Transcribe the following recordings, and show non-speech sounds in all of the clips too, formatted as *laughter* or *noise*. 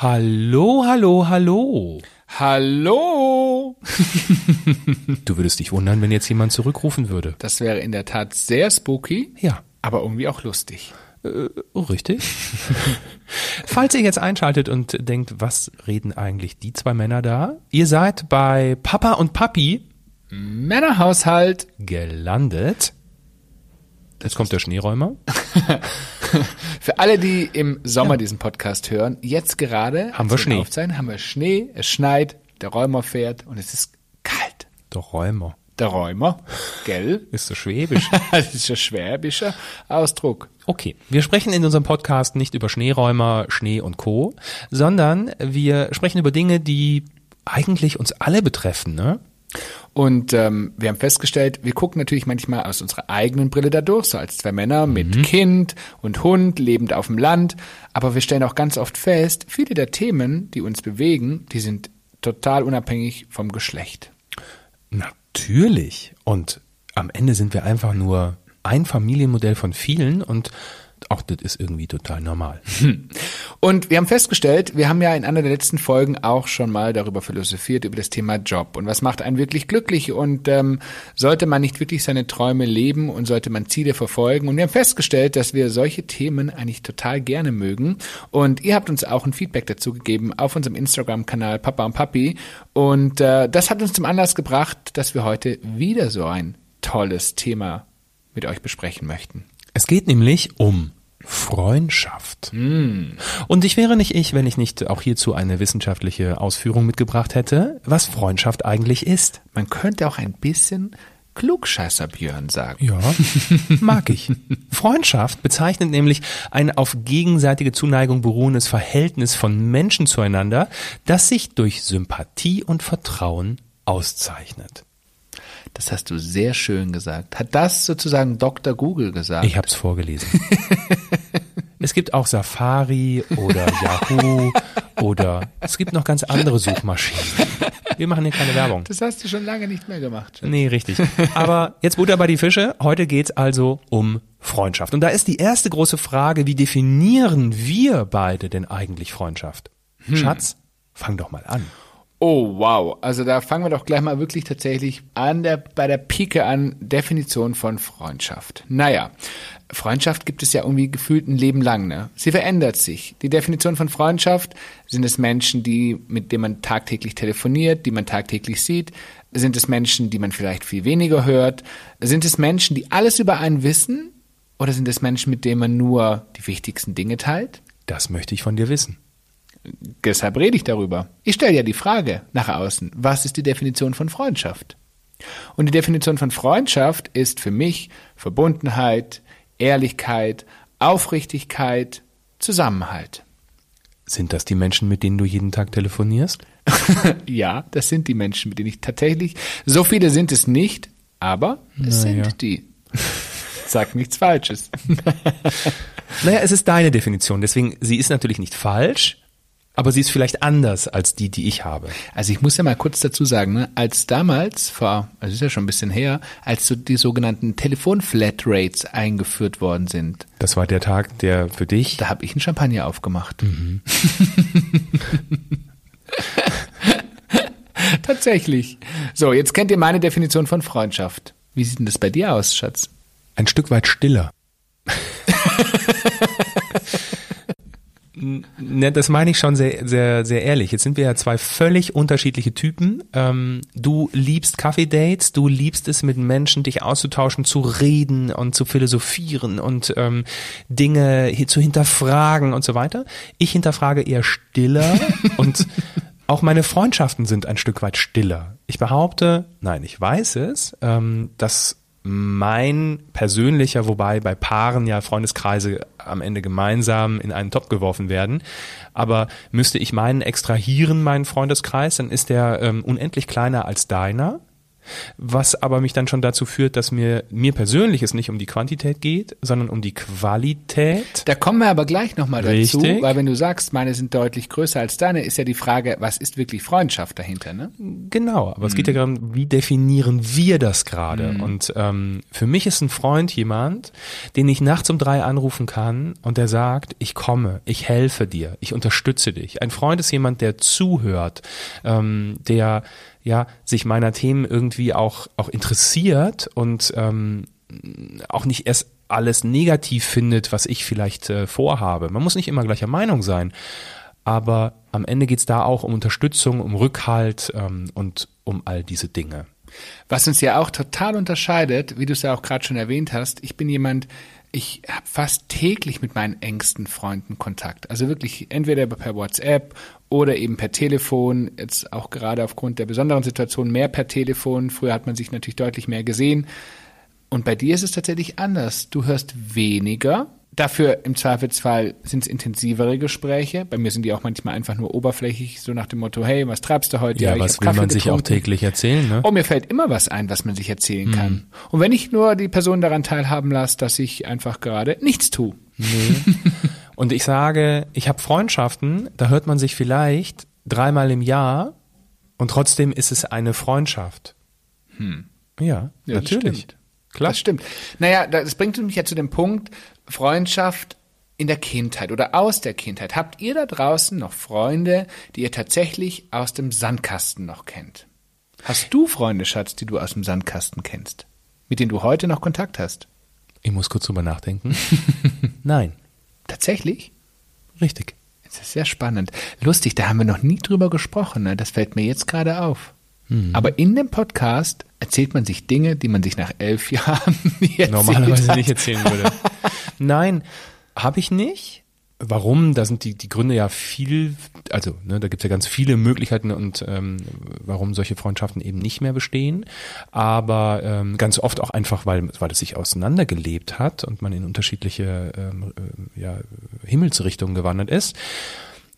Hallo, hallo, hallo. Hallo! *laughs* Du würdest dich wundern, wenn jetzt jemand zurückrufen würde. Das wäre in der Tat sehr spooky, Ja, aber irgendwie auch lustig. oh, richtig. *laughs* Falls ihr jetzt einschaltet und denkt, was reden eigentlich die zwei Männer da? Ihr seid bei Papa und Papi Männerhaushalt. gelandet. Jetzt kommt der Schneeräumer. *laughs* Für alle, die im Sommer diesen Podcast hören, jetzt gerade Haben wir Schnee. aufzeichnen, haben wir Schnee, es schneit, der Räumer fährt und es ist kalt. Der Räumer. Der Räumer, gell? *laughs* Ist so schwäbisch. *laughs* Das ist ein schwäbischer Ausdruck. Okay, wir sprechen in unserem Podcast nicht über Schneeräumer, Schnee und Co., sondern wir sprechen über Dinge, die eigentlich uns alle betreffen, ne? Und ähm, wir haben festgestellt, wir gucken natürlich manchmal aus unserer eigenen Brille da durch, so als zwei Männer mit Kind und Hund, lebend auf dem Land. Aber wir stellen auch ganz oft fest, viele der Themen, die uns bewegen, die sind total unabhängig vom Geschlecht. Natürlich. Und am Ende sind wir einfach nur ein Familienmodell von vielen und auch das ist irgendwie total normal. *laughs* Und wir haben festgestellt, wir haben ja in einer der letzten Folgen auch schon mal darüber philosophiert, über das Thema Job und was macht einen wirklich glücklich und ähm, sollte man nicht wirklich seine Träume leben und sollte man Ziele verfolgen. Und wir haben festgestellt, dass wir solche Themen eigentlich total gerne mögen. Und ihr habt uns auch ein Feedback dazu gegeben auf unserem Instagram-Kanal Papa und Papi. Und äh, das hat uns zum Anlass gebracht, dass wir heute wieder so ein tolles Thema mit euch besprechen möchten. Es geht nämlich um Freundschaft. Und ich wäre nicht ich, wenn ich nicht auch hierzu eine wissenschaftliche Ausführung mitgebracht hätte, was Freundschaft eigentlich ist. Man könnte auch ein bisschen Klugscheißer Björn sagen. Ja, mag ich. Freundschaft bezeichnet nämlich ein auf gegenseitige Zuneigung beruhendes Verhältnis von Menschen zueinander, das sich durch Sympathie und Vertrauen auszeichnet. Das hast du sehr schön gesagt. Hat das sozusagen Dr. Google gesagt? Ich habe es vorgelesen. *laughs* es gibt auch Safari oder Yahoo oder es gibt noch ganz andere Suchmaschinen. Wir machen hier keine Werbung. das hast du schon lange nicht mehr gemacht. Nee, richtig. Aber jetzt Butter bei die Fische. Heute geht's also um Freundschaft. Und da ist die erste große Frage, wie definieren wir beide denn eigentlich Freundschaft? Schatz, fang doch mal an. Oh, wow. Also da fangen wir doch gleich mal wirklich tatsächlich an der, bei der Pike an Definition von Freundschaft. Naja, Freundschaft gibt es ja irgendwie gefühlt ein Leben lang, ne? Sie verändert sich. Die Definition von Freundschaft sind es Menschen, die, mit denen man tagtäglich telefoniert, die man tagtäglich sieht? Sind es Menschen, die man vielleicht viel weniger hört? Sind es Menschen, die alles über einen wissen? Oder sind es Menschen, mit denen man nur die wichtigsten Dinge teilt? Das möchte ich von dir wissen. Deshalb rede ich darüber. Ich stelle ja die Frage nach außen, was ist die Definition von Freundschaft? Und die Definition von Freundschaft ist für mich Verbundenheit, Ehrlichkeit, Aufrichtigkeit, Zusammenhalt. Sind das die Menschen, mit denen du jeden Tag telefonierst? *laughs* Ja, das sind die Menschen, mit denen ich tatsächlich, so viele sind es nicht, aber es Naja. sind die. *laughs* Sag nichts Falsches. *laughs* Naja, es ist deine Definition, deswegen, sie ist natürlich nicht falsch, aber sie ist vielleicht anders als die, die ich habe. Also ich muss ja mal kurz dazu sagen, ne, als damals, vor, also ist ja schon ein bisschen her, als so die sogenannten Telefon-Flatrates eingeführt worden sind, Das war der Tag, der für dich da habe ich einen Champagner aufgemacht. *laughs* Tatsächlich. So, jetzt kennt ihr meine Definition von Freundschaft. Wie sieht denn das bei dir aus, Schatz? ein Stück weit stiller. *laughs* Ne, das meine ich schon sehr, sehr, sehr ehrlich. Jetzt sind wir ja zwei völlig unterschiedliche Typen. Ähm, du liebst Kaffee-Dates, du liebst es mit Menschen, dich auszutauschen, zu reden und zu philosophieren und ähm, Dinge zu hinterfragen und so weiter. Ich hinterfrage eher stiller *laughs* und auch meine Freundschaften sind ein Stück weit stiller. Ich behaupte, nein, ich weiß es, ähm, dass mein persönlicher, wobei bei Paaren ja Freundeskreise am Ende gemeinsam in einen Topf geworfen werden, aber müsste ich meinen extrahieren, meinen Freundeskreis, dann ist der ähm, unendlich kleiner als deiner. Was aber mich dann schon dazu führt, dass mir, mir persönlich es nicht um die Quantität geht, sondern um die Qualität. Da kommen wir aber gleich nochmal dazu, weil wenn du sagst, meine sind deutlich größer als deine, ist ja die Frage, was ist wirklich Freundschaft dahinter, ne? Genau, aber es geht ja gerade, um, wie definieren wir das gerade? Mhm. Und ähm, für mich ist ein Freund jemand, den ich nachts um drei anrufen kann und der sagt, ich komme, ich helfe dir, ich unterstütze dich. Ein Freund ist jemand, der zuhört, ähm, der ja sich meiner Themen irgendwie auch auch interessiert und ähm, auch nicht erst alles negativ findet, was ich vielleicht äh, vorhabe. Man muss nicht immer gleicher Meinung sein, aber am Ende geht's da auch um Unterstützung, um Rückhalt ähm, und um all diese Dinge. Was uns ja auch total unterscheidet, wie du es ja auch gerade schon erwähnt hast, ich bin jemand, ich habe fast täglich mit meinen engsten Freunden Kontakt. Also wirklich entweder per WhatsApp oder eben per Telefon. Jetzt auch gerade aufgrund der besonderen Situation mehr per Telefon. Früher hat man sich natürlich deutlich mehr gesehen. Und bei dir ist es tatsächlich anders. Du hörst weniger. Dafür im Zweifelsfall sind es intensivere Gespräche. Bei mir sind die auch manchmal einfach nur oberflächlich, so nach dem Motto, hey, was treibst du heute? Ja, ich was will Kaffee man sich auch getrunken. täglich erzählen, ne? Oh, mir fällt immer was ein, was man sich erzählen kann. Und wenn ich nur die Person daran teilhaben lasse, dass ich einfach gerade nichts tue. Und ich sage, ich habe Freundschaften, da hört man sich vielleicht dreimal im Jahr und trotzdem ist es eine Freundschaft. Ja, Ja, das natürlich. stimmt. Klar. Das stimmt. Naja, das bringt mich ja zu dem Punkt, Freundschaft in der Kindheit oder aus der Kindheit. Habt ihr da draußen noch Freunde, die ihr tatsächlich aus dem Sandkasten noch kennt? Hast du Freunde, Schatz, die du aus dem Sandkasten kennst? Mit denen du heute noch Kontakt hast? Ich muss kurz drüber nachdenken. *laughs* Nein, Tatsächlich? richtig. Das ist sehr spannend. Lustig, da haben wir noch nie drüber gesprochen. Ne? Das fällt mir jetzt gerade auf. Mhm. Aber in dem Podcast erzählt man sich Dinge, die man sich nach elf *laughs* Jahren Normalerweise nicht erzählen würde. Nein, habe ich nicht. Warum? Da sind die, die Gründe ja viel, also ne, da gibt's ja ganz viele Möglichkeiten und ähm, warum solche Freundschaften eben nicht mehr bestehen. Aber ähm, ganz oft auch einfach, weil, weil es sich auseinandergelebt hat und man in unterschiedliche ähm, äh, ja, Himmelsrichtungen gewandert ist.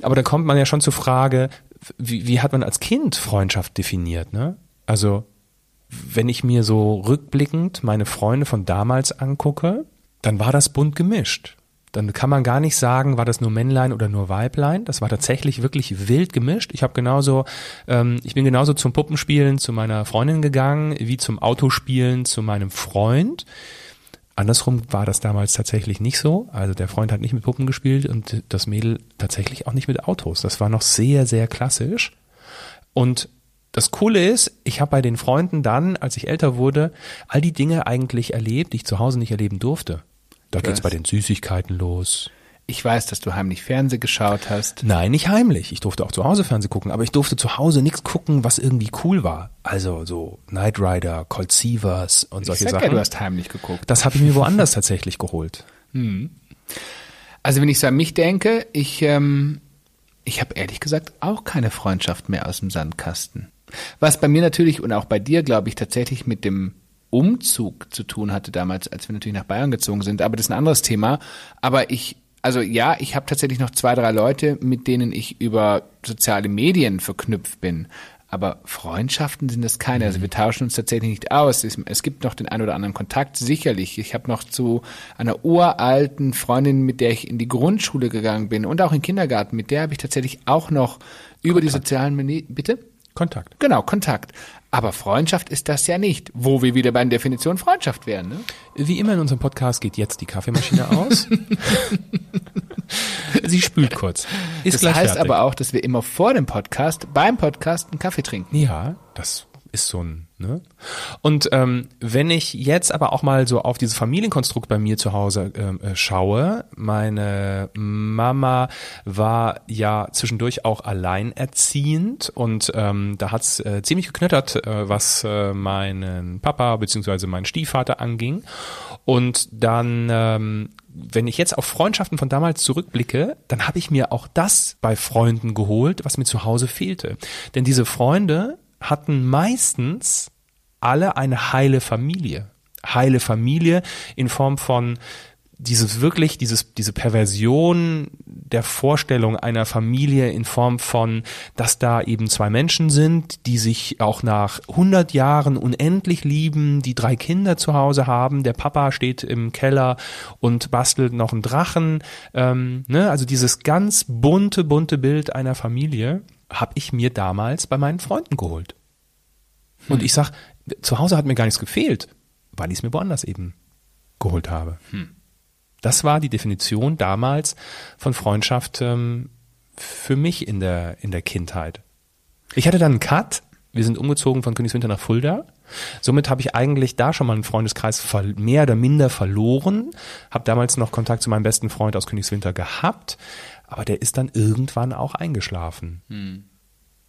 Aber da kommt man ja schon zur Frage, wie, wie hat man als Kind Freundschaft definiert? Ne? Also wenn ich mir so rückblickend meine Freunde von damals angucke, dann war das bunt gemischt. Dann kann man gar nicht sagen, war das nur Männlein oder nur Weiblein. Das war tatsächlich wirklich wild gemischt. Ich habe genauso, ähm, ich bin genauso zum Puppenspielen zu meiner Freundin gegangen, wie zum Autospielen zu meinem Freund. Andersrum war das damals tatsächlich nicht so. Also der Freund hat nicht mit Puppen gespielt und das Mädel tatsächlich auch nicht mit Autos. Das war noch sehr, sehr klassisch. Und das Coole ist, ich habe bei den Freunden dann, als ich älter wurde, all die Dinge eigentlich erlebt, die ich zu Hause nicht erleben durfte. Da geht's bei den Süßigkeiten los. Ich weiß, dass du heimlich Fernseh geschaut hast. Nein, nicht heimlich. Ich durfte auch zu Hause Fernsehen gucken, aber ich durfte zu Hause nichts gucken, was irgendwie cool war. Also so Knight Rider, Colt Sievers und Ich solche sag ja, Sachen. du hast heimlich geguckt. das habe ich mir woanders tatsächlich geholt. *laughs* Also wenn ich so an mich denke, ich, ähm, ich habe ehrlich gesagt auch keine Freundschaft mehr aus dem Sandkasten. Was bei mir natürlich und auch bei dir, glaube ich, tatsächlich mit dem Umzug zu tun hatte damals, als wir natürlich nach Bayern gezogen sind. Aber das ist ein anderes Thema. Aber ich, also ja, ich habe tatsächlich noch zwei, drei Leute, mit denen ich über soziale Medien verknüpft bin. Aber Freundschaften sind das keine. Also wir tauschen uns tatsächlich nicht aus. Es, gibt noch den ein oder anderen Kontakt, sicherlich. Ich habe noch zu einer uralten Freundin, mit der ich in die Grundschule gegangen bin und auch in den Kindergarten, mit der habe ich tatsächlich auch noch über die sozialen Medien. Bitte? Kontakt. Genau, Kontakt. Aber Freundschaft ist das ja nicht, wo wir wieder bei der Definition Freundschaft wären. Ne? Wie immer in unserem Podcast geht jetzt die Kaffeemaschine aus. *laughs* Sie spült kurz. Ist Das gleich heißt fertig. aber auch, dass wir immer vor dem Podcast, beim Podcast einen Kaffee trinken. Ja, das ist so ein, ne? Und ähm, wenn ich jetzt aber auch mal so auf dieses Familienkonstrukt bei mir zu Hause ähm, äh, schaue, meine Mama war ja zwischendurch auch alleinerziehend und ähm, da hat's äh, ziemlich geknöttert, äh, was äh, meinen Papa beziehungsweise meinen Stiefvater anging. Und dann ähm, wenn ich jetzt auf Freundschaften von damals zurückblicke, dann habe ich mir auch das bei Freunden geholt, was mir zu Hause fehlte. Denn diese Freunde hatten meistens alle eine heile Familie. Heile Familie in Form von dieses wirklich, dieses, diese Perversion der Vorstellung einer Familie in Form von, dass da eben zwei Menschen sind, die sich auch nach 100 Jahren unendlich lieben, die drei Kinder zu Hause haben, der Papa steht im Keller und bastelt noch einen Drachen, ähm, ne? also dieses ganz bunte, bunte Bild einer Familie habe ich mir damals bei meinen Freunden geholt. Hm. Und ich sag, zu Hause hat mir gar nichts gefehlt, weil ich es mir woanders eben geholt habe. Hm. Das war die Definition damals von Freundschaft ähm, für mich in der, in der Kindheit. Ich hatte dann einen Cut. Wir sind umgezogen von Königswinter nach Fulda. Somit habe ich eigentlich da schon mal einen Freundeskreis mehr oder minder verloren. Habe damals noch Kontakt zu meinem besten Freund aus Königswinter gehabt, aber der ist dann irgendwann auch eingeschlafen. Hm.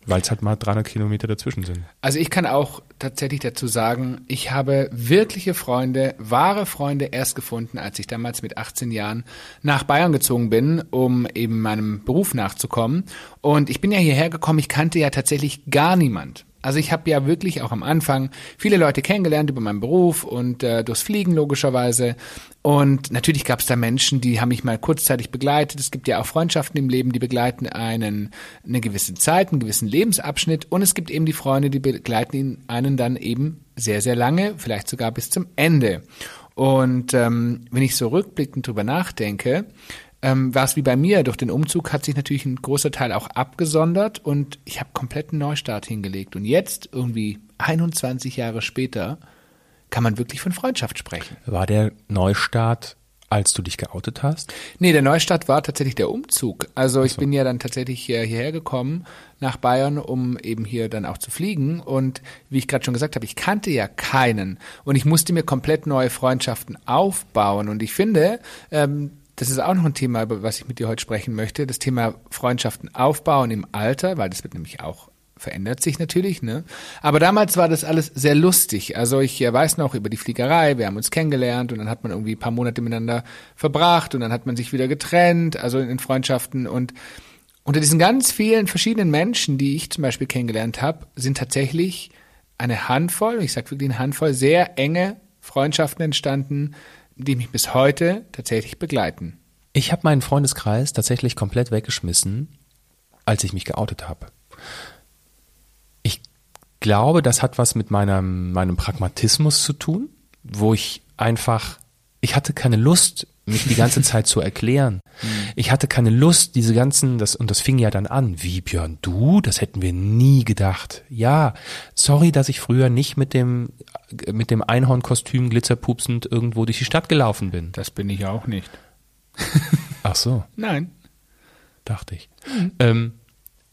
Weil es halt mal 300 Kilometer dazwischen sind. Also ich kann auch tatsächlich dazu sagen, ich habe wirkliche Freunde, wahre Freunde erst gefunden, als ich damals mit 18 Jahren nach Bayern gezogen bin, um eben meinem Beruf nachzukommen. Und ich bin ja hierher gekommen, ich kannte ja tatsächlich gar niemand. Also ich habe ja wirklich auch am Anfang viele Leute kennengelernt über meinen Beruf und äh, durchs Fliegen logischerweise. Und natürlich gab es da Menschen, die haben mich mal kurzzeitig begleitet. Es gibt ja auch Freundschaften im Leben, die begleiten einen eine gewisse Zeit, einen gewissen Lebensabschnitt. Und es gibt eben die Freunde, die begleiten einen dann eben sehr, sehr lange, vielleicht sogar bis zum Ende. Und ähm, wenn ich so rückblickend drüber nachdenke, ähm, war es wie bei mir. Durch den Umzug hat sich natürlich ein großer Teil auch abgesondert und ich habe kompletten Neustart hingelegt. Und jetzt, irgendwie 21 Jahre später, kann man wirklich von Freundschaft sprechen. War der Neustart als du dich geoutet hast? Nee, der Neustart war tatsächlich der Umzug. Also ich so. bin ja dann tatsächlich hierher gekommen nach Bayern, um eben hier dann auch zu fliegen. Und wie ich gerade schon gesagt habe, ich kannte ja keinen. Und ich musste mir komplett neue Freundschaften aufbauen. Und ich finde, ähm, das ist auch noch ein Thema, über was ich mit dir heute sprechen möchte. Das Thema Freundschaften aufbauen im Alter, weil das wird nämlich auch verändert sich natürlich, ne? Aber damals war das alles sehr lustig. Also ich äh, weiß noch über die Fliegerei, wir haben uns kennengelernt und dann hat man irgendwie ein paar Monate miteinander verbracht und dann hat man sich wieder getrennt, also in Freundschaften und unter diesen ganz vielen verschiedenen Menschen, die ich zum Beispiel kennengelernt habe, sind tatsächlich eine Handvoll, ich sage wirklich eine Handvoll, sehr enge Freundschaften entstanden, die mich bis heute tatsächlich begleiten. Ich habe meinen Freundeskreis tatsächlich komplett weggeschmissen, als ich mich geoutet habe. Ich glaube, das hat was mit meinem, meinem Pragmatismus zu tun, wo ich einfach, ich hatte keine Lust, mich die ganze Zeit zu erklären. Hm. Ich hatte keine Lust, diese ganzen, das, und das fing ja dann an. Wie, Björn, du? Das hätten wir nie gedacht. Ja, sorry, dass ich früher nicht mit dem, mit dem Einhornkostüm glitzerpupsend irgendwo durch die Stadt gelaufen bin. Das bin ich auch nicht. Ach so. Nein. Dachte ich. Mhm. Ähm,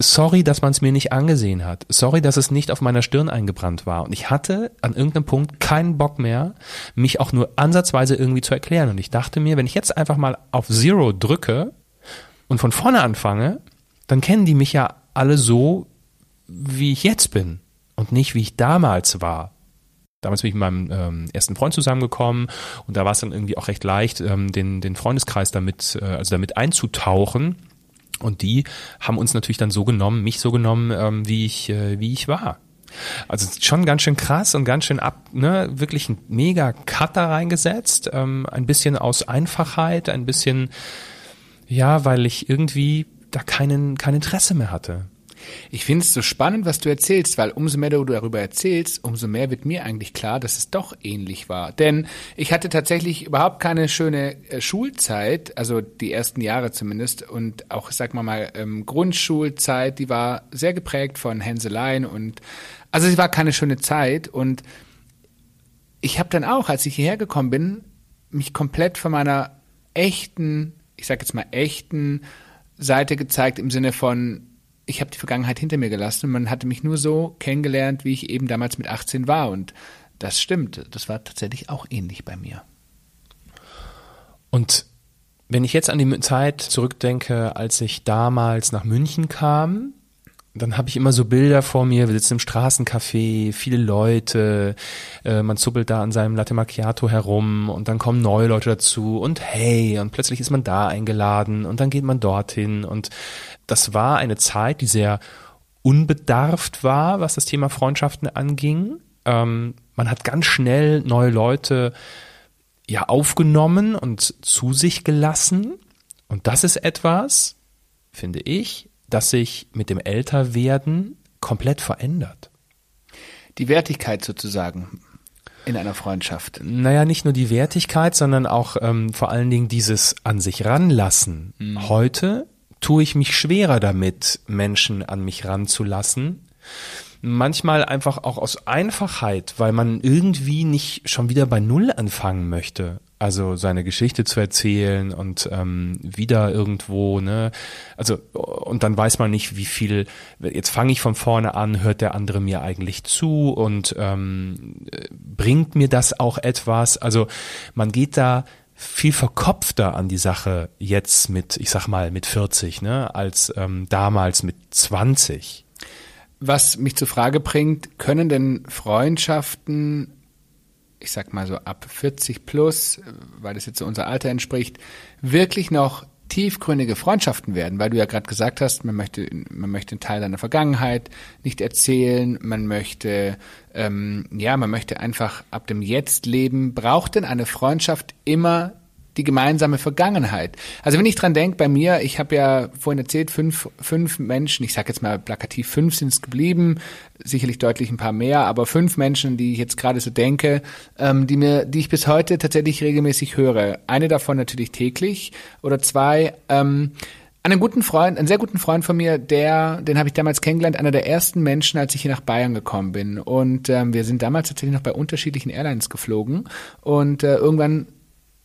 sorry, dass man es mir nicht angesehen hat. Sorry, dass es nicht auf meiner Stirn eingebrannt war. Und ich hatte an irgendeinem Punkt keinen Bock mehr, mich auch nur ansatzweise irgendwie zu erklären. Und ich dachte mir, wenn ich jetzt einfach mal auf Zero drücke und von vorne anfange, dann kennen die mich ja alle so, wie ich jetzt bin und nicht wie ich damals war. Damals bin ich mit meinem ähm, ersten Freund zusammengekommen und da war es dann irgendwie auch recht leicht, ähm, den, den Freundeskreis damit, äh, also damit einzutauchen und die haben uns natürlich dann so genommen, mich so genommen, ähm, wie ich, äh, wie ich war. Also schon ganz schön krass und ganz schön ab, ne, wirklich ein mega Cutter reingesetzt, ähm, ein bisschen aus Einfachheit, ein bisschen, ja, weil ich irgendwie da keinen, kein Interesse mehr hatte. Ich finde es so spannend, was du erzählst, weil umso mehr du darüber erzählst, umso mehr wird mir eigentlich klar, dass es doch ähnlich war. Denn ich hatte tatsächlich überhaupt keine schöne äh, Schulzeit, also die ersten Jahre zumindest, und auch, sag mal mal, ähm, Grundschulzeit, die war sehr geprägt von Hänseleien und also sie war keine schöne Zeit und ich habe dann auch, als ich hierher gekommen bin, mich komplett von meiner echten, ich sag jetzt mal echten Seite gezeigt im Sinne von ich habe die Vergangenheit hinter mir gelassen und man hatte mich nur so kennengelernt, wie ich eben damals mit 18 war. Und das stimmt. Das war tatsächlich auch ähnlich bei mir. Und wenn ich jetzt an die Zeit zurückdenke, als ich damals nach München kam, dann habe ich immer so Bilder vor mir, wir sitzen im Straßencafé, viele Leute, äh, man zuppelt da an seinem Latte Macchiato herum und dann kommen neue Leute dazu und hey, und plötzlich ist man da eingeladen und dann geht man dorthin und das war eine Zeit, die sehr unbedarft war, was das Thema Freundschaften anging. Ähm, man hat ganz schnell neue Leute ja aufgenommen und zu sich gelassen. Und das ist etwas, finde ich, das sich mit dem Älterwerden komplett verändert. Die Wertigkeit sozusagen in einer Freundschaft. Naja, nicht nur die Wertigkeit, sondern auch ähm, vor allen Dingen dieses an sich ranlassen. Mhm. Heute tue ich mich schwerer damit, Menschen an mich ranzulassen. Manchmal einfach auch aus Einfachheit, weil man irgendwie nicht schon wieder bei Null anfangen möchte also seine Geschichte zu erzählen und ähm, wieder irgendwo, ne, also und dann weiß man nicht, wie viel, jetzt fange ich von vorne an, hört der andere mir eigentlich zu und ähm, bringt mir das auch etwas? Also man geht da viel verkopfter an die Sache jetzt mit, ich sag mal, mit 40, ne, als ähm, damals mit 20. Was mich zur Frage bringt, können denn Freundschaften ich sag mal so ab 40 plus, weil das jetzt so unser Alter entspricht, wirklich noch tiefgründige Freundschaften werden, weil du ja gerade gesagt hast, man möchte, man möchte einen Teil deiner Vergangenheit nicht erzählen, man möchte, ähm, ja, man möchte einfach ab dem Jetzt leben. Braucht denn eine Freundschaft immer die gemeinsame Vergangenheit. Also wenn ich dran denke, bei mir, ich habe ja vorhin erzählt, fünf, fünf Menschen, ich sage jetzt mal plakativ, fünf sind es geblieben, sicherlich deutlich ein paar mehr, aber fünf Menschen, die ich jetzt gerade so denke, ähm, die mir, die ich bis heute tatsächlich regelmäßig höre. Eine davon natürlich täglich oder zwei. Ähm, einen guten Freund, einen sehr guten Freund von mir, der, den habe ich damals kennengelernt, einer der ersten Menschen, als ich hier nach Bayern gekommen bin. Und ähm, wir sind damals tatsächlich noch bei unterschiedlichen Airlines geflogen. Und äh, irgendwann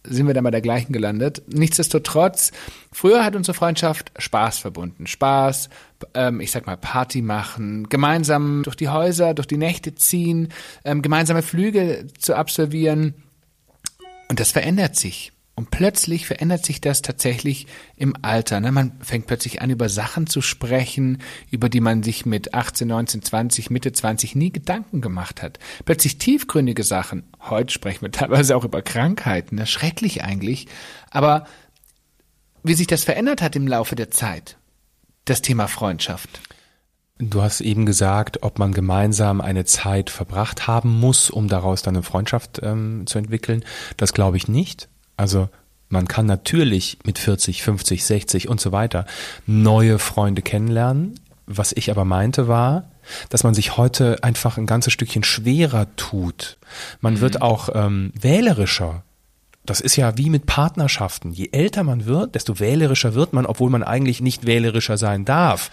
sind wir dann bei der gleichen gelandet. Nichtsdestotrotz, früher hat unsere Freundschaft Spaß verbunden. Spaß, ähm, ich sag mal Party machen, gemeinsam durch die Häuser, durch die Nächte ziehen, ähm, gemeinsame Flüge zu absolvieren. Und das verändert sich. Und plötzlich verändert sich das tatsächlich im Alter. Ne? Man fängt plötzlich an, über Sachen zu sprechen, über die man sich mit 18, 19, 20, Mitte 20 nie Gedanken gemacht hat. Plötzlich tiefgründige Sachen. Heute sprechen wir *laughs* teilweise auch über Krankheiten. Ne? Schrecklich eigentlich. Aber wie sich das verändert hat im Laufe der Zeit, das Thema Freundschaft. Du hast eben gesagt, ob man gemeinsam eine Zeit verbracht haben muss, um daraus dann eine Freundschaft ähm, zu entwickeln. Das glaube ich nicht. Also man kann natürlich mit 40, 50, 60 und so weiter neue Freunde kennenlernen. Was ich aber meinte war, dass man sich heute einfach ein ganzes Stückchen schwerer tut. Man mhm. wird auch ähm, wählerischer. Das ist ja wie mit Partnerschaften. Je älter man wird, desto wählerischer wird man, obwohl man eigentlich nicht wählerischer sein darf.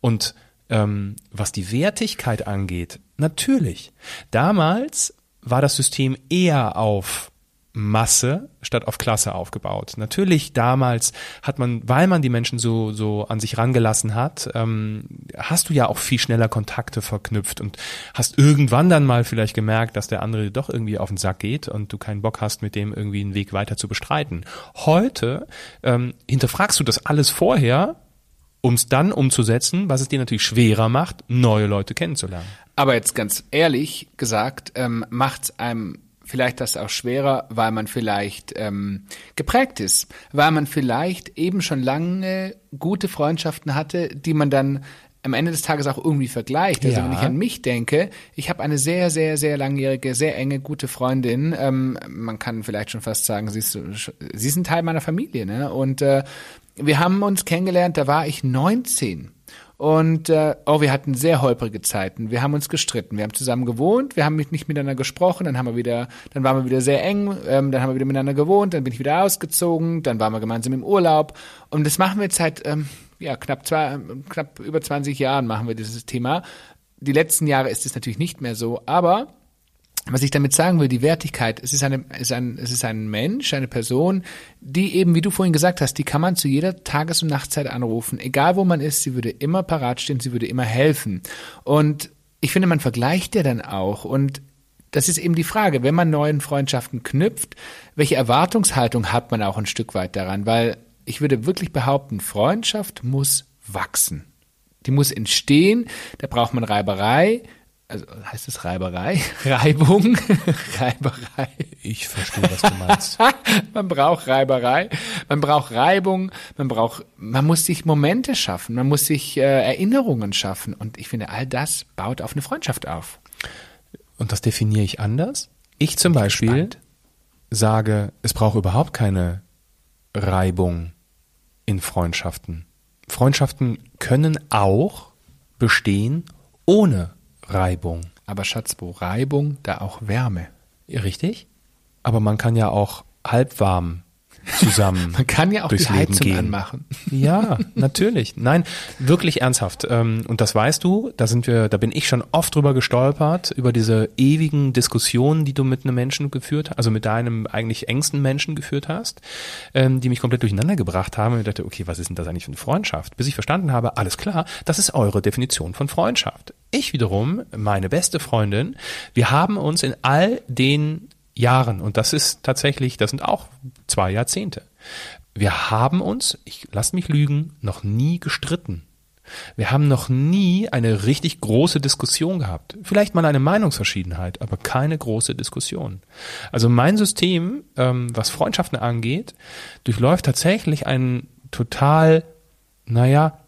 Und ähm, was die Wertigkeit angeht, natürlich. Damals war das System eher auf Masse statt auf Klasse aufgebaut. Natürlich damals hat man, weil man die Menschen so so an sich rangelassen hat, ähm, hast du ja auch viel schneller Kontakte verknüpft und hast irgendwann dann mal vielleicht gemerkt, dass der andere doch irgendwie auf den Sack geht und du keinen Bock hast, mit dem irgendwie einen Weg weiter zu bestreiten. Heute ähm, hinterfragst du das alles vorher, um es dann umzusetzen, was es dir natürlich schwerer macht, neue Leute kennenzulernen. Aber jetzt ganz ehrlich gesagt, ähm, macht es einem vielleicht das auch schwerer, weil man vielleicht ähm, geprägt ist, weil man vielleicht eben schon lange gute Freundschaften hatte, die man dann am Ende des Tages auch irgendwie vergleicht. Also ja. wenn ich an mich denke, ich habe eine sehr, sehr, sehr langjährige, sehr enge, gute Freundin. Ähm, man kann vielleicht schon fast sagen, sie ist, sie ist ein Teil meiner Familie. Ne? Und äh, wir haben uns kennengelernt, da war ich 19. Und äh, oh, wir hatten sehr holprige Zeiten. Wir haben uns gestritten. Wir haben zusammen gewohnt. Wir haben nicht miteinander gesprochen. Dann haben wir wieder, dann waren wir wieder sehr eng. Ähm, dann haben wir wieder miteinander gewohnt. Dann bin ich wieder ausgezogen. Dann waren wir gemeinsam im Urlaub. Und das machen wir jetzt seit ähm, ja knapp zwei, knapp über 20 Jahren machen wir dieses Thema. Die letzten Jahre ist es natürlich nicht mehr so, aber was ich damit sagen will, die Wertigkeit, es ist, eine, es, ist ein, es ist ein Mensch, eine Person, die eben, wie du vorhin gesagt hast, die kann man zu jeder Tages- und Nachtzeit anrufen. Egal wo man ist, sie würde immer parat stehen, sie würde immer helfen. Und ich finde, man vergleicht ja dann auch. Und das ist eben die Frage, wenn man neuen Freundschaften knüpft, welche Erwartungshaltung hat man auch ein Stück weit daran? Weil ich würde wirklich behaupten, Freundschaft muss wachsen. Die muss entstehen, da braucht man Reiberei, also heißt es Reiberei? *laughs* Reibung? *laughs* Reiberei. Ich verstehe, was du meinst. *laughs* man braucht Reiberei, man braucht Reibung, man braucht, man muss sich Momente schaffen, man muss sich äh, Erinnerungen schaffen. Und ich finde, all das baut auf eine Freundschaft auf. Und das definiere ich anders. Ich zum Beispiel, sage, es braucht überhaupt keine Reibung in Freundschaften. Freundschaften können auch bestehen ohne Reibung. Aber Schatz, wo Reibung, da auch Wärme. Richtig? Aber man kann ja auch halbwarm zusammen. Man kann ja auch durchs die Leben Heizung gehen. anmachen. Ja, natürlich. Nein, wirklich ernsthaft. Ähm, Und das weißt du, da sind wir, da bin ich schon oft drüber gestolpert, über diese ewigen Diskussionen, die du mit einem Menschen geführt hast, also mit deinem eigentlich engsten Menschen geführt hast, ähm, die mich komplett durcheinander gebracht haben. Und ich dachte, okay, was ist denn das eigentlich für eine Freundschaft? Bis ich verstanden habe, alles klar, das ist eure Definition von Freundschaft. Ich wiederum, meine beste Freundin, wir haben uns in all den Jahren, und das ist tatsächlich, das sind auch zwei Jahrzehnte, wir haben uns, ich lass mich lügen, noch nie gestritten. Wir haben noch nie eine richtig große Diskussion gehabt. Vielleicht mal eine Meinungsverschiedenheit, aber keine große Diskussion. Also mein System, ähm, was Freundschaften angeht, durchläuft tatsächlich einen total, naja,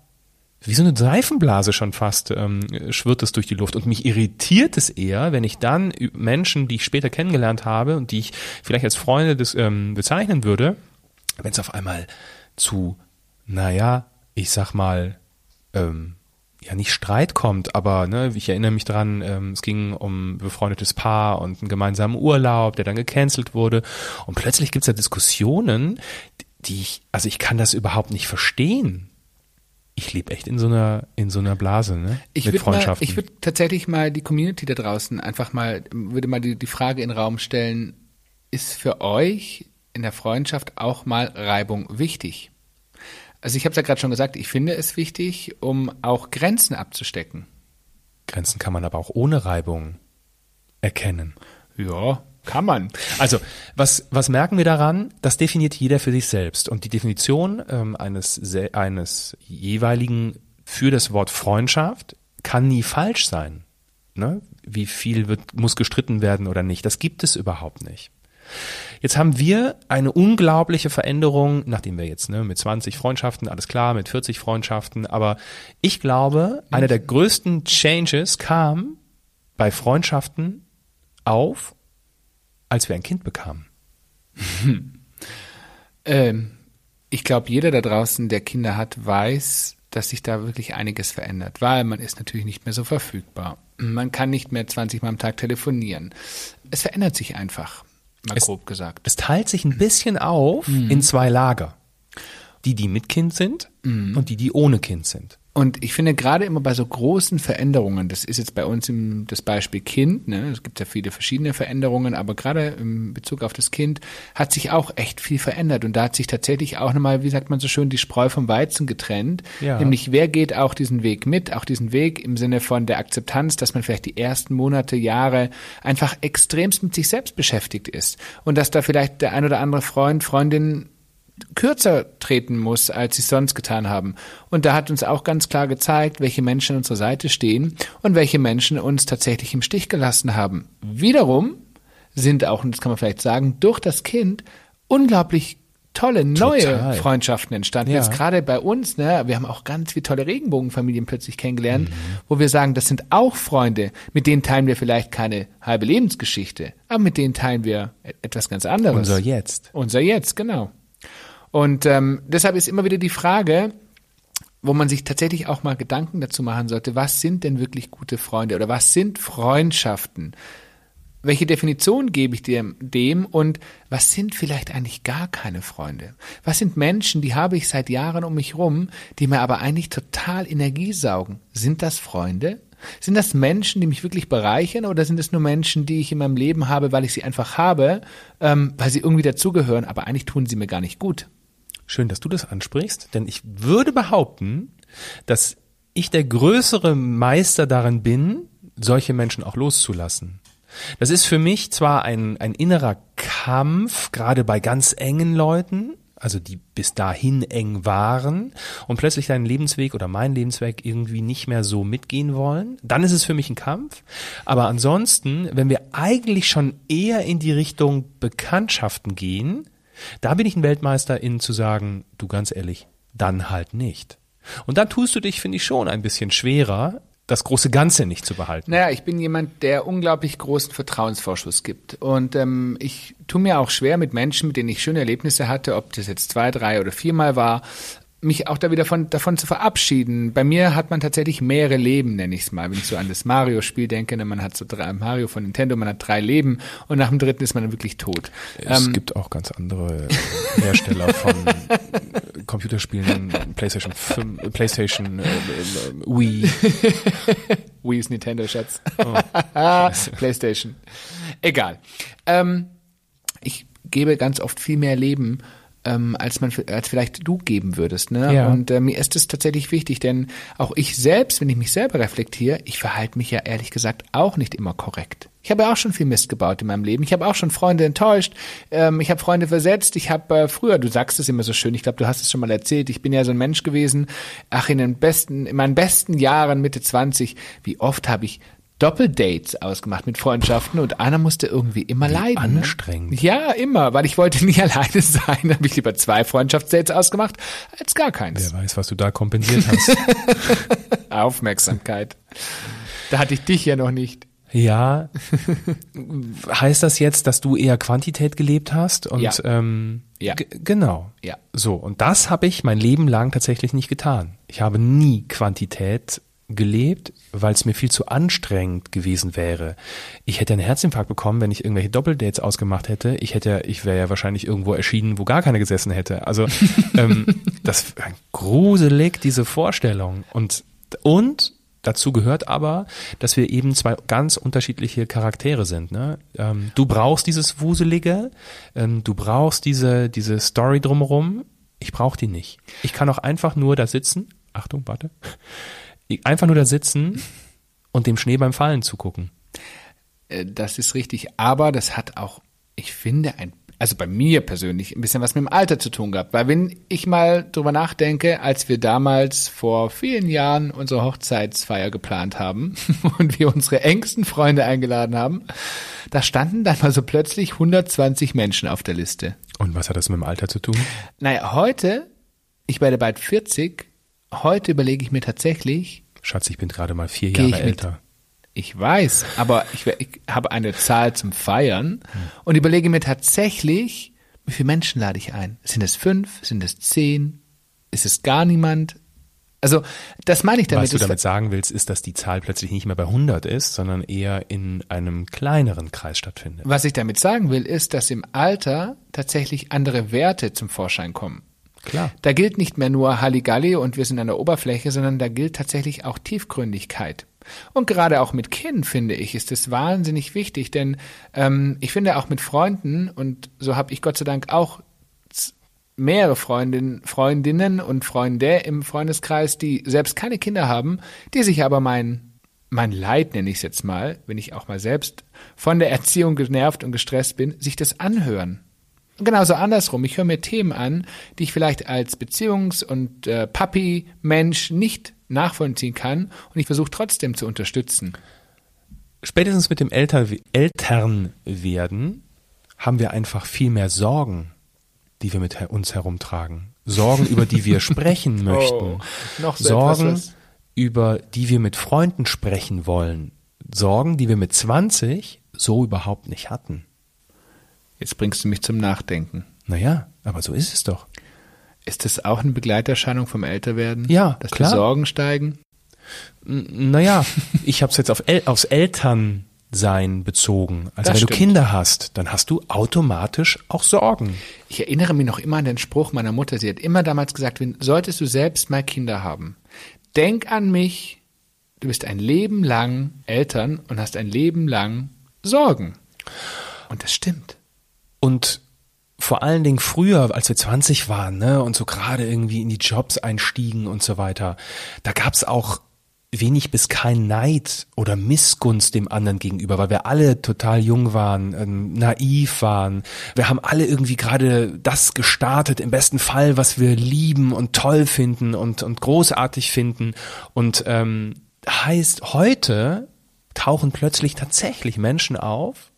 wie so eine Seifenblase schon fast ähm, schwirrt es durch die Luft. Und mich irritiert es eher, wenn ich dann Menschen, die ich später kennengelernt habe und die ich vielleicht als Freunde des, ähm, bezeichnen würde, wenn es auf einmal zu, naja, ich sag mal, ähm, ja nicht Streit kommt, aber ne, ich erinnere mich dran, ähm, es ging um ein befreundetes Paar und einen gemeinsamen Urlaub, der dann gecancelt wurde. Und plötzlich gibt's da Diskussionen, die ich, also ich kann das überhaupt nicht verstehen. Ich lebe echt in so einer in so einer Blase, ne? Ich Mit würde mal, Freundschaften. ich würde tatsächlich mal die Community da draußen einfach mal, würde mal die, die Frage in den Raum stellen, ist für euch in der Freundschaft auch mal Reibung wichtig? Also ich habe es ja gerade schon gesagt, ich finde es wichtig, um auch Grenzen abzustecken. Grenzen kann man aber auch ohne Reibung erkennen. Ja, kann man. Also, was, was merken wir daran? Das definiert jeder für sich selbst. Und die Definition ähm, eines, eines jeweiligen für das Wort Freundschaft kann nie falsch sein. Ne? Wie viel wird, muss gestritten werden oder nicht? Das gibt es überhaupt nicht. Jetzt haben wir eine unglaubliche Veränderung, nachdem wir jetzt ne, mit 20 Freundschaften, alles klar, mit 40 Freundschaften, aber ich glaube, einer der größten Changes kam bei Freundschaften auf, als wir ein Kind bekamen. *laughs* Ähm, ich glaube, jeder da draußen, der Kinder hat, weiß, dass sich da wirklich einiges verändert, weil man ist natürlich nicht mehr so verfügbar. Man kann nicht mehr 20 Mal am Tag telefonieren. Es verändert sich einfach, mal Es- grob gesagt. Es teilt sich ein bisschen auf in zwei Lager. Die, die mit Kind sind und die, die ohne Kind sind. Und ich finde gerade immer bei so großen Veränderungen, das ist jetzt bei uns im, das Beispiel Kind, ne, es gibt ja viele verschiedene Veränderungen, aber gerade im Bezug auf das Kind hat sich auch echt viel verändert und da hat sich tatsächlich auch nochmal, wie sagt man so schön, die Spreu vom Weizen getrennt. Ja. Nämlich wer geht auch diesen Weg mit, auch diesen Weg im Sinne von der Akzeptanz, dass man vielleicht die ersten Monate, Jahre einfach extremst mit sich selbst beschäftigt ist und dass da vielleicht der ein oder andere Freund, Freundin kürzer treten muss, als sie es sonst getan haben. Und da hat uns auch ganz klar gezeigt, welche Menschen an unserer Seite stehen und welche Menschen uns tatsächlich im Stich gelassen haben. Wiederum sind auch, und das kann man vielleicht sagen, durch das Kind unglaublich tolle neue Total. Freundschaften entstanden. Ja. Jetzt gerade bei uns, ne, wir haben auch ganz viele tolle Regenbogenfamilien plötzlich kennengelernt, Mhm. wo wir sagen, das sind auch Freunde, mit denen teilen wir vielleicht keine halbe Lebensgeschichte, aber mit denen teilen wir e- etwas ganz anderes. Unser Jetzt. Unser Jetzt, genau. Und ähm, deshalb ist immer wieder die Frage, wo man sich tatsächlich auch mal Gedanken dazu machen sollte, was sind denn wirklich gute Freunde oder was sind Freundschaften? Welche Definition gebe ich dem, dem und was sind vielleicht eigentlich gar keine Freunde? Was sind Menschen, die habe ich seit Jahren um mich rum, die mir aber eigentlich total Energie saugen? Sind das Freunde? Sind das Menschen, die mich wirklich bereichern oder sind es nur Menschen, die ich in meinem Leben habe, weil ich sie einfach habe, ähm, weil sie irgendwie dazugehören, aber eigentlich tun sie mir gar nicht gut? Schön, dass du das ansprichst, denn ich würde behaupten, dass ich der größere Meister darin bin, solche Menschen auch loszulassen. Das ist für mich zwar ein, ein innerer Kampf, gerade bei ganz engen Leuten, also die bis dahin eng waren und plötzlich deinen Lebensweg oder meinen Lebensweg irgendwie nicht mehr so mitgehen wollen, dann ist es für mich ein Kampf. Aber ansonsten, wenn wir eigentlich schon eher in die Richtung Bekanntschaften gehen, da bin ich ein Weltmeister in zu sagen, du ganz ehrlich, dann halt nicht. Und dann tust du dich, finde ich, schon ein bisschen schwerer, das große Ganze nicht zu behalten. Naja, ich bin jemand, der unglaublich großen Vertrauensvorschuss gibt. Und ähm, ich tue mir auch schwer mit Menschen, mit denen ich schöne Erlebnisse hatte, ob das jetzt zwei, drei oder viermal war, mich auch da wieder von, davon zu verabschieden. Bei mir hat man tatsächlich mehrere Leben, nenne ich es mal. Wenn ich so an das Mario-Spiel denke, ne, man hat so drei, Mario von Nintendo, man hat drei Leben und nach dem dritten ist man dann wirklich tot. Es ähm, gibt auch ganz andere Hersteller von *laughs* Computerspielen, PlayStation 5, PlayStation, äh, äh, Wii. *laughs* Wii ist Nintendo, Schatz. Oh, *laughs* PlayStation. Egal. Ähm, ich gebe ganz oft viel mehr Leben ähm, als man als vielleicht du geben würdest. Ne? Ja. Und äh, mir ist es tatsächlich wichtig, denn auch ich selbst, wenn ich mich selber reflektiere, ich verhalte mich ja ehrlich gesagt auch nicht immer korrekt. Ich habe ja auch schon viel Mist gebaut in meinem Leben. Ich habe auch schon Freunde enttäuscht. Ähm, ich habe Freunde versetzt. Ich habe äh, früher, du sagst es immer so schön, ich glaube, du hast es schon mal erzählt, ich bin ja so ein Mensch gewesen, ach, in den besten, in meinen besten Jahren, Mitte 20, wie oft habe ich Doppeldates ausgemacht mit Freundschaften und einer musste irgendwie immer Wie leiden. Ne? Anstrengend. Ja, immer, weil ich wollte nie *laughs* alleine sein. Da habe ich lieber zwei Freundschaftsdates ausgemacht als gar keins. Wer weiß, was du da kompensiert hast. *laughs* Aufmerksamkeit. Da hatte ich dich ja noch nicht. Ja. heißt das jetzt, dass du eher Quantität gelebt hast? Und, ja. Ähm, ja. Genau. Ja. So, und das habe ich mein Leben lang tatsächlich nicht getan. Ich habe nie Quantität gelebt, weil es mir viel zu anstrengend gewesen wäre. Ich hätte einen Herzinfarkt bekommen, wenn ich irgendwelche Doppeldates ausgemacht hätte. Ich hätte, ich wäre ja wahrscheinlich irgendwo erschienen, wo gar keiner gesessen hätte. Also *laughs* ähm, das gruselig diese Vorstellung und und Dazu gehört aber, dass wir eben zwei ganz unterschiedliche Charaktere sind. Ne? Ähm, du brauchst dieses Wuselige, ähm, du brauchst diese, diese Story drumherum. Ich brauche die nicht. Ich kann auch einfach nur da sitzen. Achtung, warte einfach nur da sitzen und dem Schnee beim Fallen zugucken. Äh, das ist richtig, aber das hat auch, ich finde, ein also bei mir persönlich ein bisschen was mit dem Alter zu tun gehabt. Weil wenn ich mal drüber nachdenke, als wir damals vor vielen Jahren unsere Hochzeitsfeier geplant haben *laughs* und wir unsere engsten Freunde eingeladen haben, da standen dann mal so plötzlich 120 Menschen auf der Liste. Und was hat das mit dem Alter zu tun? Naja, heute, ich werde bald 40, heute überlege ich mir tatsächlich, Schatz, ich bin gerade mal vier Jahre älter. Ich weiß, aber ich, ich, habe eine Zahl zum Feiern hm. und überlege mir tatsächlich, wie viele Menschen lade ich ein? Sind es fünf? Sind es zehn? Ist es gar niemand? Also, das meine ich damit. Was du damit sagen willst, ist, dass die Zahl plötzlich nicht mehr bei 100 ist, sondern eher in einem kleineren Kreis stattfindet. Was ich damit sagen will, ist, dass im Alter tatsächlich andere Werte zum Vorschein kommen. Klar. Da gilt nicht mehr nur Halligalli und wir sind an der Oberfläche, sondern da gilt tatsächlich auch Tiefgründigkeit. Und gerade auch mit Kind, finde ich, ist es wahnsinnig wichtig, denn ähm, ich finde auch mit Freunden, und so habe ich Gott sei Dank auch mehrere Freundinnen, Freundinnen und Freunde im Freundeskreis, die selbst keine Kinder haben, die sich aber mein, mein Leid, nenne ich es jetzt mal, wenn ich auch mal selbst von der Erziehung genervt und gestresst bin, sich das anhören genauso andersrum. Ich höre mir Themen an, die ich vielleicht als Beziehungs- und äh, Papi-Mensch nicht nachvollziehen kann und ich versuche trotzdem zu unterstützen. Spätestens mit dem Elter Elternwerden haben wir einfach viel mehr Sorgen, die wir mit uns herumtragen. Sorgen, über die wir *laughs* sprechen oh, möchten. Oh, noch so Sorgen, etwas, über die wir mit Freunden sprechen wollen. Sorgen, die wir mit 20 so überhaupt nicht hatten. Jetzt bringst du mich zum Nachdenken. Naja, aber so ist es doch. Ist das auch eine Begleiterscheinung vom Älterwerden? Ja, dass klar. die Sorgen steigen? Naja, *laughs* ich habe es jetzt auf El aufs Elternsein bezogen. Also das wenn stimmt. du Kinder hast, dann hast du automatisch auch Sorgen. Ich erinnere mich noch immer an den Spruch meiner Mutter. Sie hat immer damals gesagt, wenn, solltest du selbst mal Kinder haben, denk an mich, du bist ein Leben lang Eltern und hast ein Leben lang Sorgen. Und das stimmt. Und vor allen Dingen früher, als wir 20 waren, ne, und so gerade irgendwie in die Jobs einstiegen und so weiter, da gab's auch wenig bis kein Neid oder Missgunst dem anderen gegenüber, weil wir alle total jung waren, ähm, naiv waren. Wir haben alle irgendwie gerade das gestartet, im besten Fall, was wir lieben und toll finden und, und großartig finden. Und ähm, heißt, heute tauchen plötzlich tatsächlich Menschen auf,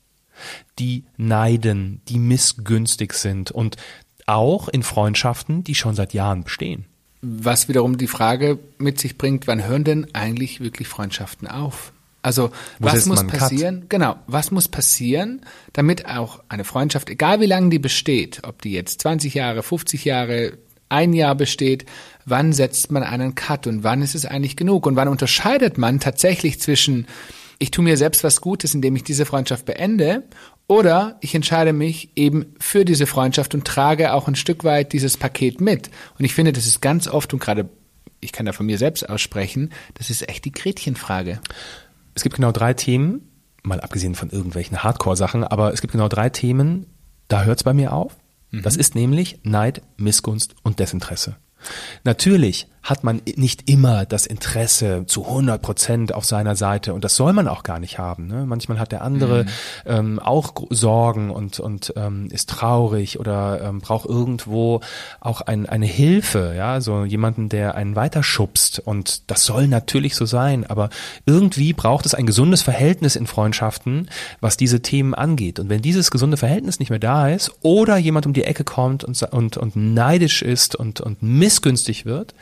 die neiden, die missgünstig sind und auch in Freundschaften, die schon seit Jahren bestehen. was wiederum die Frage mit sich bringt, wann hören denn eigentlich wirklich Freundschaften auf? Also Wo was muss einen Cut? passieren? Genau, was muss passieren, damit auch eine Freundschaft, egal wie lange die besteht, ob die jetzt 20 Jahre, 50 Jahre, ein Jahr besteht, wann setzt man einen Cut und wann ist es eigentlich genug und wann unterscheidet man tatsächlich zwischen ich tue mir selbst was Gutes, indem ich diese Freundschaft beende oder ich entscheide mich eben für diese Freundschaft und trage auch ein Stück weit dieses Paket mit. Und ich finde, das ist ganz oft und gerade ich kann da von mir selbst aussprechen, das ist echt die Gretchenfrage. Es gibt genau drei Themen, mal abgesehen von irgendwelchen Hardcore-Sachen, aber es gibt genau drei Themen, da hört es bei mir auf. Das ist nämlich Neid, Missgunst und Desinteresse. Natürlich hat man nicht immer das Interesse zu 100 Prozent auf seiner Seite und das soll man auch gar nicht haben. Ne? Manchmal hat der andere ähm, auch Sorgen und, und ähm, ist traurig oder ähm, braucht irgendwo auch ein, eine Hilfe, ja, so jemanden, der einen weiterschubst und das soll natürlich so sein, aber irgendwie braucht es ein gesundes Verhältnis in Freundschaften, was diese Themen angeht. Und wenn dieses gesunde Verhältnis nicht mehr da ist oder jemand um die Ecke kommt und, und, und neidisch ist und, und missgünstig wird,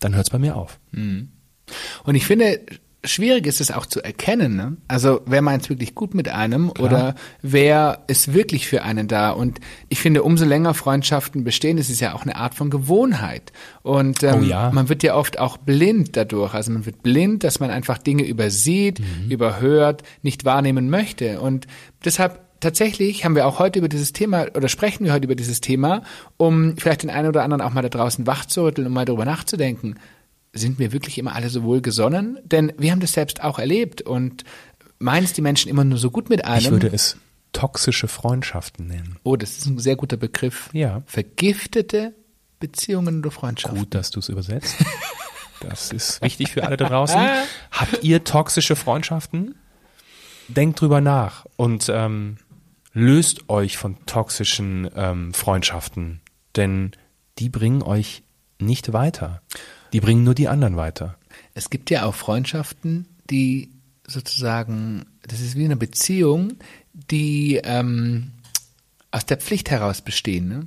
dann hört es bei mir auf. Und ich finde, schwierig ist es auch zu erkennen. Ne? Also wer meint es wirklich gut mit einem oder wer ist wirklich für einen da? Und ich finde, umso länger Freundschaften bestehen, das ist ja auch eine Art von Gewohnheit. Und ähm, Oh ja. man wird ja oft auch blind dadurch. Also man wird blind, dass man einfach Dinge übersieht, Mhm. überhört, nicht wahrnehmen möchte. Und deshalb tatsächlich haben wir auch heute über dieses Thema oder sprechen wir heute über dieses Thema, um vielleicht den einen oder anderen auch mal da draußen wachzurütteln, um mal darüber nachzudenken. Sind wir wirklich immer alle so wohlgesonnen? Denn wir haben das selbst auch erlebt und meinen es die Menschen immer nur so gut mit einem? Ich würde es toxische Freundschaften nennen. oh, das ist ein sehr guter Begriff. Ja. Vergiftete Beziehungen oder Freundschaften. Gut, dass du es übersetzt. *laughs* Das ist wichtig für alle da draußen. Habt ihr toxische Freundschaften? Denkt drüber nach und ähm, löst euch von toxischen ähm, Freundschaften, denn die bringen euch nicht weiter. Die bringen nur die anderen weiter. Es gibt ja auch Freundschaften, die sozusagen, das ist wie eine Beziehung, die ähm, aus der Pflicht heraus bestehen. Ne?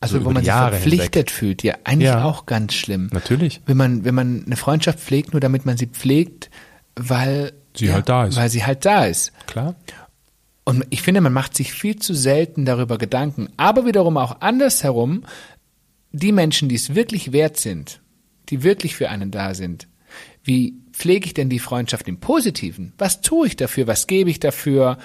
Also, Also wo man sich Jahre verpflichtet fühlt. Ja, eigentlich Ja. auch ganz schlimm. Natürlich. Wenn man, wenn man eine Freundschaft pflegt, nur damit man sie pflegt, weil Sie halt da ist. Weil sie halt da ist. Klar? Und ich finde, man macht sich viel zu selten darüber Gedanken. Aber wiederum auch andersherum, die Menschen, die es wirklich wert sind, die wirklich für einen da sind, wie pflege ich denn die Freundschaft im Positiven? Was tue ich dafür? Was gebe ich dafür?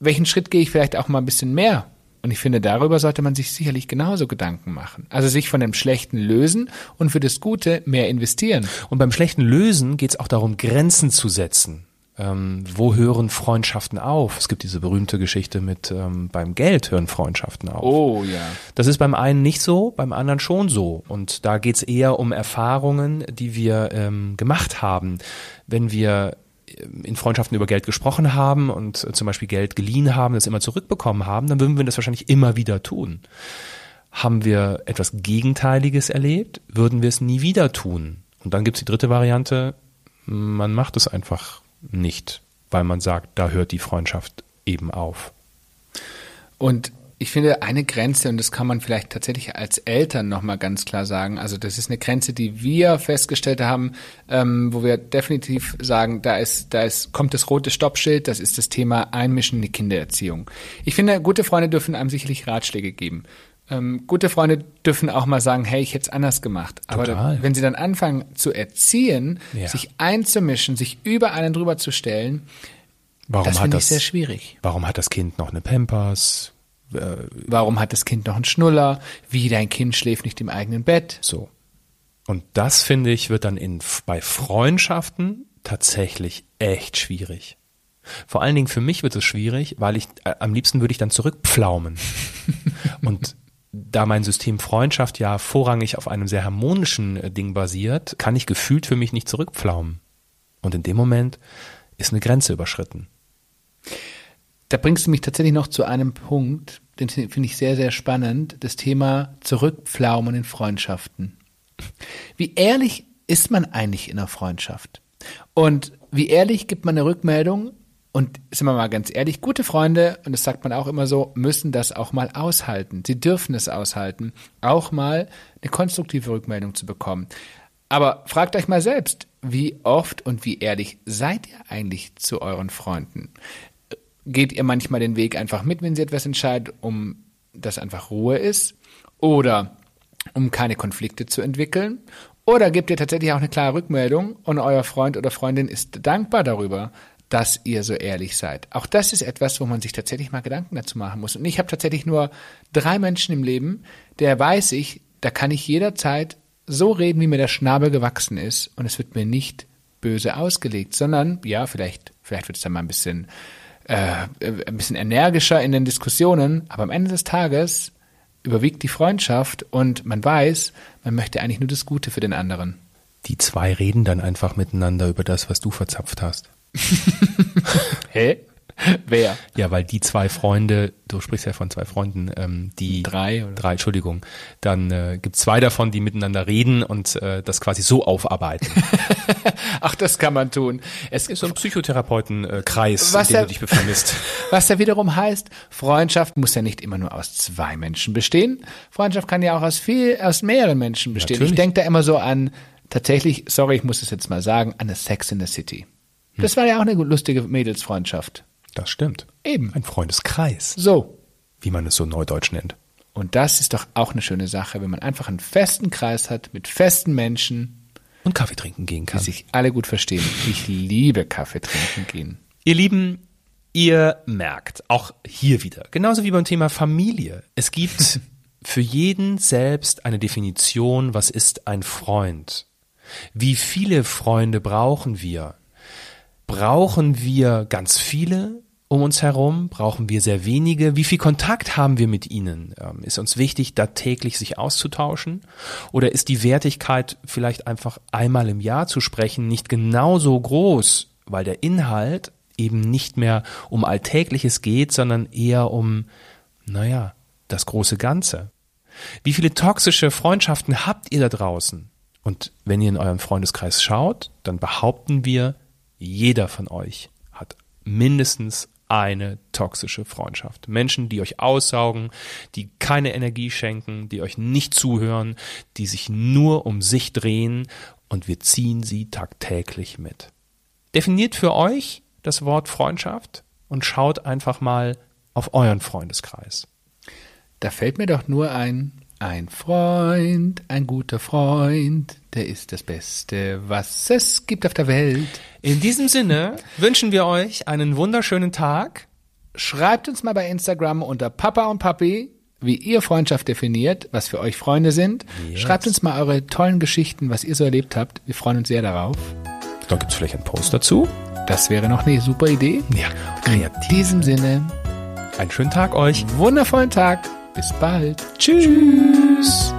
Welchen Schritt gehe ich vielleicht auch mal ein bisschen mehr? Und ich finde, darüber sollte man sich sicherlich genauso Gedanken machen. Also sich von dem Schlechten lösen und für das Gute mehr investieren. Und beim schlechten Lösen geht es auch darum, Grenzen zu setzen. Ähm, wo hören Freundschaften auf? Es gibt diese berühmte Geschichte mit ähm, beim Geld hören Freundschaften auf. Oh ja. Das ist beim einen nicht so, beim anderen schon so. Und da geht's eher um Erfahrungen, die wir ähm, gemacht haben. Wenn wir ähm, in Freundschaften über Geld gesprochen haben und äh, zum Beispiel Geld geliehen haben, das immer zurückbekommen haben, dann würden wir das wahrscheinlich immer wieder tun. Haben wir etwas Gegenteiliges erlebt, würden wir es nie wieder tun. Und dann gibt's die dritte Variante, man macht es einfach nicht, weil man sagt, da hört die Freundschaft eben auf. Und ich finde eine Grenze, und das kann man vielleicht tatsächlich als Eltern nochmal ganz klar sagen, also das ist eine Grenze, die wir festgestellt haben, ähm, wo wir definitiv sagen, da ist, da ist, kommt das rote Stoppschild, das ist das Thema Einmischen in die Kindererziehung. Ich finde, gute Freunde dürfen einem sicherlich Ratschläge geben. Ähm, gute Freunde dürfen auch mal sagen, hey, ich hätte es anders gemacht. Aber Total. wenn sie dann anfangen zu erziehen, Ja. sich einzumischen, sich über einen drüber zu stellen, Warum das finde ich sehr schwierig. warum hat das Kind noch eine Pampers? Äh, Warum hat das Kind noch einen Schnuller? Wie dein Kind schläft nicht im eigenen Bett? So. Und das finde ich wird dann in, bei Freundschaften tatsächlich echt schwierig. Vor allen Dingen für mich wird es schwierig, weil ich äh, am liebsten würde ich dann zurückpflaumen. *laughs* Und da mein System Freundschaft ja vorrangig auf einem sehr harmonischen äh, Ding basiert, kann ich gefühlt für mich nicht zurückpflaumen. Und in dem Moment ist eine Grenze überschritten. Da bringst du mich tatsächlich noch zu einem Punkt, den finde ich sehr, sehr spannend, das Thema Zurückpflaumen in Freundschaften. Wie ehrlich ist man eigentlich in einer Freundschaft? Und wie ehrlich gibt man eine Rückmeldung Und sind wir mal ganz ehrlich, gute Freunde, und das sagt man auch immer so, müssen das auch mal aushalten. Sie dürfen es aushalten, auch mal eine konstruktive Rückmeldung zu bekommen. Aber fragt euch mal selbst, wie oft und wie ehrlich seid ihr eigentlich zu euren Freunden? Geht ihr manchmal den Weg einfach mit, wenn sie etwas entscheidet, um dass einfach Ruhe ist? Oder um keine Konflikte zu entwickeln? Oder gebt ihr tatsächlich auch eine klare Rückmeldung und euer Freund oder Freundin ist dankbar darüber, dass ihr so ehrlich seid. Auch das ist etwas, wo man sich tatsächlich mal Gedanken dazu machen muss. Und ich habe tatsächlich nur drei Menschen im Leben, der weiß ich, da kann ich jederzeit so reden, wie mir der Schnabel gewachsen ist und es wird mir nicht böse ausgelegt, sondern ja, vielleicht, vielleicht wird es dann mal ein bisschen, äh, ein bisschen energischer in den Diskussionen, aber am Ende des Tages überwiegt die Freundschaft und man weiß, man möchte eigentlich nur das Gute für den anderen. Die zwei reden dann einfach miteinander über das, was du verzapft hast. *laughs* Hä? Wer? Ja, weil die zwei Freunde, du sprichst ja von zwei Freunden, ähm, die Drei oder? drei, Entschuldigung, dann äh, gibt zwei davon, die miteinander reden und äh, das quasi so aufarbeiten. *laughs* Ach, das kann man tun. Es ist so ein Psychotherapeutenkreis, in dem ja- du dich befindest. *laughs* Was ja wiederum heißt, Freundschaft muss ja nicht immer nur aus zwei Menschen bestehen. Freundschaft kann ja auch aus viel, aus mehreren Menschen bestehen. Natürlich. Ich denke da immer so an, tatsächlich, sorry, ich muss es jetzt mal sagen, an eine Sex in the City. Das war ja auch eine lustige Mädelsfreundschaft. Das stimmt. Eben. Ein Freundeskreis, So. wie man es so neudeutsch nennt. Und das ist doch auch eine schöne Sache, wenn man einfach einen festen Kreis hat mit festen Menschen, Und Kaffee trinken gehen die kann. sich alle gut verstehen. Ich liebe Kaffee trinken gehen. Ihr Lieben, ihr merkt, auch hier wieder, genauso wie beim Thema Familie, es gibt *laughs* für jeden selbst eine Definition, was ist ein Freund? Wie viele Freunde brauchen wir? Brauchen wir ganz viele um uns herum? Brauchen wir sehr wenige? Wie viel Kontakt haben wir mit ihnen? Ähm, Ist uns wichtig, da täglich sich auszutauschen? Oder ist die Wertigkeit vielleicht einfach einmal im Jahr zu sprechen nicht genauso groß, weil der Inhalt eben nicht mehr um Alltägliches geht, sondern eher um, naja, das große Ganze? Wie viele toxische Freundschaften habt ihr da draußen? Und wenn ihr in euren Freundeskreis schaut, dann behaupten wir, jeder von euch hat mindestens eine toxische Freundschaft. Menschen, die euch aussaugen, die keine Energie schenken, die euch nicht zuhören, die sich nur um sich drehen und wir ziehen sie tagtäglich mit. Definiert für euch das Wort Freundschaft und schaut einfach mal auf euren Freundeskreis. Da fällt mir doch nur ein, ein Freund, ein guter Freund, der ist das Beste, was es gibt auf der Welt. In diesem Sinne wünschen wir euch einen wunderschönen Tag. Schreibt uns mal bei Instagram unter Papa und Papi, wie ihr Freundschaft definiert, was für euch Freunde sind. Yes. Schreibt uns mal eure tollen Geschichten, was ihr so erlebt habt. Wir freuen uns sehr darauf. Da gibt's vielleicht einen Post dazu. Das wäre noch eine super Idee. Ja, In diesem Sinne, Einen schönen Tag euch. wundervollen Tag. Bis bald. Tschüss.